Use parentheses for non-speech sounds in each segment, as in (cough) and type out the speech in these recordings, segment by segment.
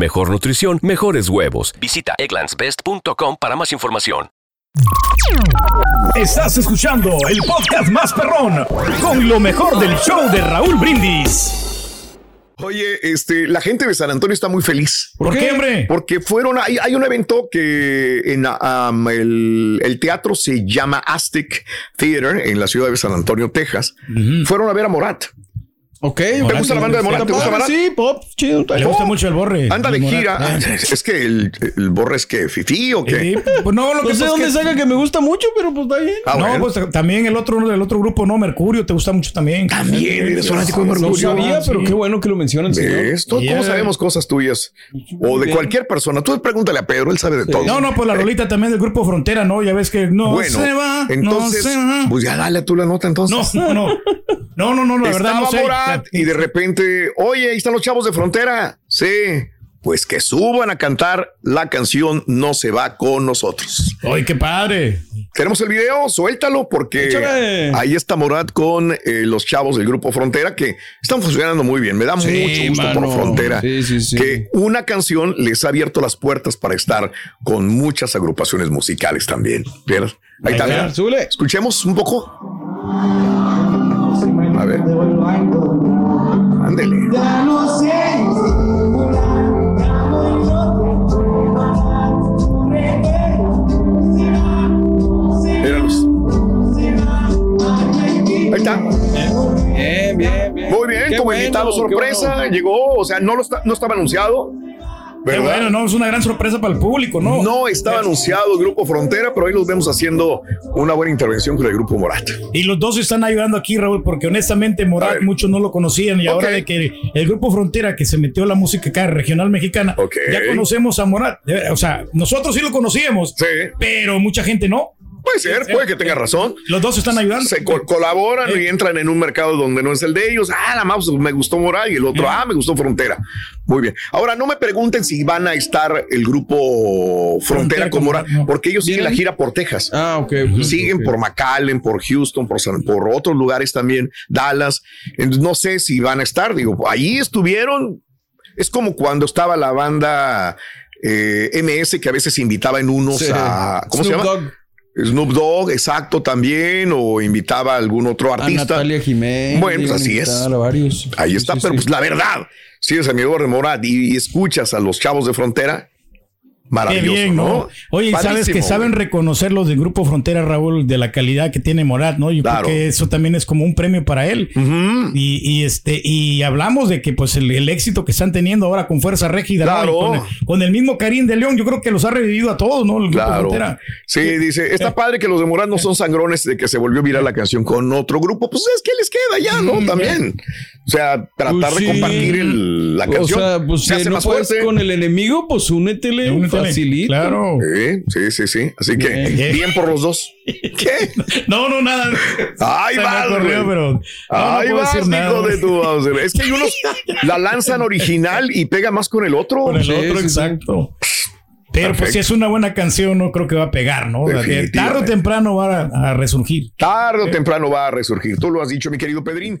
mejor nutrición, mejores huevos. Visita egglandsbest.com para más información. Estás escuchando el podcast más perrón con lo mejor del show de Raúl Brindis. Oye, este, la gente de San Antonio está muy feliz. ¿Por qué, hombre? Porque fueron, hay, hay un evento que en um, el, el teatro se llama Aztec Theater en la ciudad de San Antonio, Texas. Fueron a ver a Morat. Ok. ¿Te gusta la banda de Morat? ¿Te gusta Morat? Sí, pop, chido. Le gusta mucho el borre. Anda de El Morat. gira. Ah, (laughs) Es que el, el borre es que fifí o qué. sí, pues no, lo No que sé pasa es dónde que- saca que me gusta mucho, pero pues está bien. Ah, no, bueno. pues también el otro, el otro grupo, no, Mercurio, te gusta mucho también. También eres fanático de No Mercurio. sabía, pero sí. qué bueno que lo mencionan. señor. ¿Ves? Todos Yeah. sabemos cosas tuyas. O de Bien. cualquier persona. Tú pregúntale a Pedro, él sabe de todo. No, no, pues la rolita también del grupo Frontera, ¿no? Ya ves que no Bueno, se va, entonces, no se va. pues ya dale tú la nota entonces. No, no, no. No, no, no, la verdad no sé. Y de repente, oye, ahí están los chavos de frontera. Sí, pues que suban a cantar la canción No se va con nosotros. Ay, qué padre. Tenemos el video, suéltalo porque Échale. ahí está Morat con eh, los chavos del grupo Frontera que están funcionando muy bien. Me da Sí, mucho gusto por. Frontera Sí, sí, sí. que una canción les ha abierto las puertas para estar con muchas agrupaciones musicales también. ¿Verdad? Ahí está. Escuchemos un poco. A ver. Ándele. Míralos. Ahí está. Bien, bien, bien. Muy bien, Qué como bueno, invitado sorpresa, bueno. llegó, o sea, no, lo está- no estaba anunciado. ¿Verdad? bueno, no, es una gran sorpresa para el público, ¿no? No estaba anunciado el grupo Frontera, pero ahí los vemos haciendo una buena intervención con el grupo Morat. Y los dos están ayudando aquí, Raúl, porque honestamente Morat muchos no lo conocían y ahora de que el grupo Frontera que se metió la música acá regional mexicana, ya conocemos a Morat. O sea, nosotros sí lo conocíamos, Sí. pero mucha gente no. Puede ser, puede que tenga razón. Los dos están ayudando. Se co- colaboran y entran en un mercado donde no es el de ellos. Ah, la más me gustó Morat y el otro, ah, me gustó Frontera. Muy bien. Ahora, no me pregunten si van a estar el grupo Frontera Frontera con no. porque ellos siguen la gira por Texas. Ah, ok. Siguen por McAllen, por Houston, por, San- por otros lugares también, Dallas. Entonces, no sé si van a estar. Digo, ahí estuvieron. Es como cuando estaba la banda eh, MS que a veces invitaba en unos Sí. a. ¿Cómo Snoop se llama? Dogg, Snoop Dogg, exacto, también. O invitaba a algún otro a artista. Natalia Jiménez. Bueno, pues a así es. a. Ahí está, sí, pero sí. pues la verdad, si eres amigo de Morat y, y escuchas a los chavos de frontera, Qué maravilloso, bien, ¿no? ¿no? Oye, sabes que saben reconocer los del grupo Frontera, Raúl, de la calidad que tiene Morat, ¿no? Yo Claro. creo que eso también es como un premio para él. Y, y, este, y hablamos de que pues el, el éxito que están teniendo ahora con Fuerza Régida, ¿no? Claro. Y con, el, con el mismo Karim de León, yo creo que los ha revivido a todos, ¿no? El grupo Claro. Frontera. Sí, dice, está padre que los de Morat no son sangrones de que se volvió viral la canción con otro grupo. Pues es que les queda ya, ¿no? También. O sea, tratar Pues de sí. compartir el- la canción. O sea, pues se si hace no más puedes fuerte. con el enemigo, pues únetele, Únetele. facilito. Claro. Sí, sí, sí, sí. Así que Bien. bien por los dos. ¿Qué? (laughs) No, no, nada. Ahí vas, güey. pero. no, Ahí no vas, hijo de tu Bowser. Es que hay unos (laughs) la lanzan original y pega más con el otro. Con el Sí, otro, sí, sí. exacto. Pero pues si es una buena canción, no creo que va a pegar, ¿no? Tarde o temprano va a, a resurgir. Tarde o temprano va a resurgir. Tú lo has dicho, mi querido Pedrín.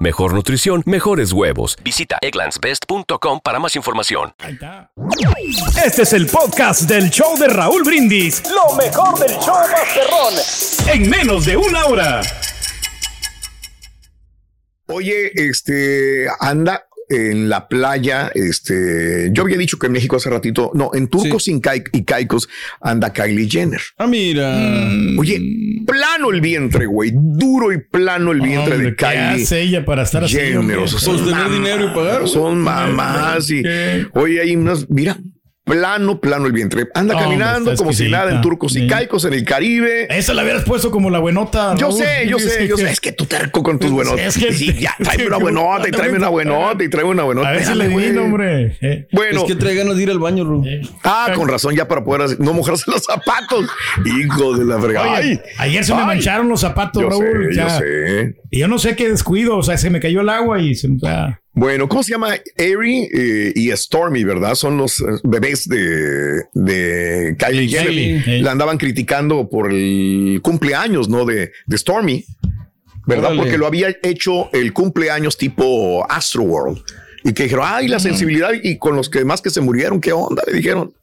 mejor nutrición, mejores huevos. Visita egglandsbest.com para más información. Este es el podcast del show de Raúl Brindis. Lo mejor del show Masterrón. En menos de una hora. Oye, este, anda en la playa, este, yo había dicho que en México hace ratito, no, en Turcos y, Cai- y Caicos anda Kylie Jenner. Ah, mira. Oye, plano el vientre, güey, duro y plano el vientre Hombre, de ¿qué Kylie hace ella para estar así, Jenner. hombre? o sea, Pues son tener mamás, dinero y pagar. Son mamás y, ¿Qué? oye, hay unas, mira, plano, plano el vientre. Anda caminando como si nada en. Turcos y Sí. Caicos, en el Caribe. Esa la hubieras puesto como la buenota. Yo Raúl. sé, yo sé, yo sé. Es que tú terco con tus buenotas. Es que- Sí, ya, (laughs) tráeme una buenota y tráeme una buenota y tráeme una buenota. A ver si le hombre. Eh. Bueno, Es que trae ganas de ir al baño, Ru. ah, con razón, ya para poder no mojarse los zapatos. Hijo de la fregada. Oye, Ay, ayer se me mancharon los zapatos, Yo Raúl. sé, ya. yo sé. Y yo no sé qué descuido, o sea, se me cayó el agua y se me... ah. Bueno, ¿cómo se llama? Airy eh, y Stormy, ¿verdad? Son los eh, bebés de, de Kylie Jenner. sí, sí. La andaban criticando por el cumpleaños, ¿no? De, de Stormy, ¿verdad? Órale. Porque lo había hecho el cumpleaños tipo Astroworld. Y que dijeron, ay, la sensibilidad. Y con los que más que se murieron, ¿qué onda? Le dijeron,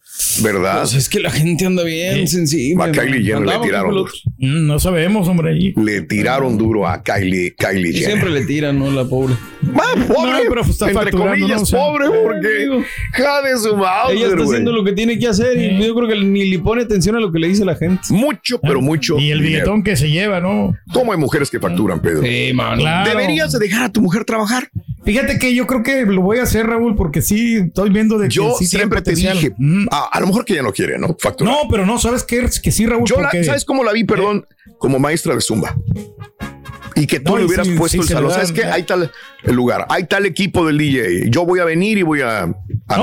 ¿verdad? Pues es que la gente anda bien sensible. A Kylie Jenner le tiraron duro. Mm, no sabemos, hombre. ahí. Le tiraron duro a Kylie, Kylie Jenner. Siempre le tiran, ¿no? La pobre. Ah, pobre, No, pero está entre comillas, ¿no? O sea, pobre, porque digo, ja de su madre, Ella está haciendo lo que tiene que hacer y yo creo que ni le pone atención a lo que le dice la gente. Mucho, pero mucho. Y el dinero. billetón que se lleva, ¿no? ¿Cómo hay mujeres que facturan, Pedro? Sí, mano. Claro. Deberías de dejar a tu mujer trabajar. Fíjate que yo creo que lo voy a hacer, Raúl, porque sí estoy viendo de que Yo sí tiene siempre te dije, Mm. a, a lo mejor que ella no quiere, ¿no? Facturar. No, pero no, ¿sabes qué? Que sí, Raúl, Yo la-. ¿sabes cómo la vi? Perdón, como maestra de Zumba. Y que tú No, le hubieras sí, puesto sí el salón. ¿Sabes qué? ya. Hay tal el lugar, hay tal equipo del DJ. Yo voy a venir y voy a No,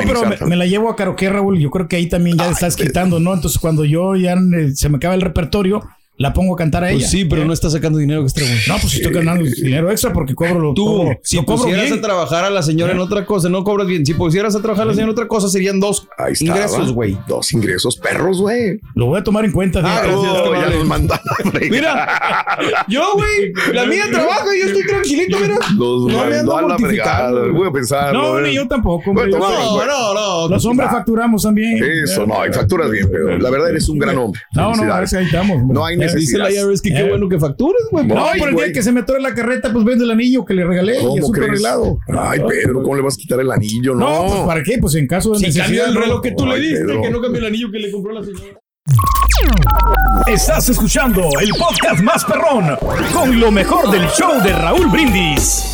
pero me, la llevo a Karaoke, Raúl. Yo creo que ahí también ya Ay, estás quitando, ¿no? Entonces, cuando yo ya eh, se me acaba el repertorio, la pongo a cantar a ella. Pues sí, pero ¿Eh? no está sacando dinero extra, güey. No, pues estoy (laughs) ganando dinero extra porque cobro lo Tú, cobro, si lo cobro pusieras bien. a trabajar a la señora en otra cosa, no cobras bien. Si pusieras a trabajar a la señora en otra cosa, serían dos Ahí estaba. ingresos, güey. Dos ingresos, perros, güey. Lo voy a tomar en cuenta. Ah, fíjate. gracias, Oh, ya vale. nos mandan a. Mira, yo, güey, la mía trabaja y yo estoy tranquilito, mira. Los no me ando a la fregada. mortificando. Voy a pensar. No, ni yo tampoco. Bueno, No, no, no. Los hombres facturamos también. Eso, no, y facturas bien, pero la verdad eres un gran hombre. No, no, Felicidades. ahí estamos. No hay Necesidad. Dice la IRS que qué Eh. bueno que facturas, güey. No, por el día que se me atore la carreta, pues vende el anillo que le regalé y ¿Cómo es arreglado. Ay, Pedro, ¿cómo le vas a quitar el anillo? No, No, pues ¿para qué? Pues en caso de Si necesidad. cambia el reloj que tú Ay, le diste, Pedro. que no cambia el anillo que le compró la señora. Estás escuchando el podcast más perrón con lo mejor del show de Raúl Brindis.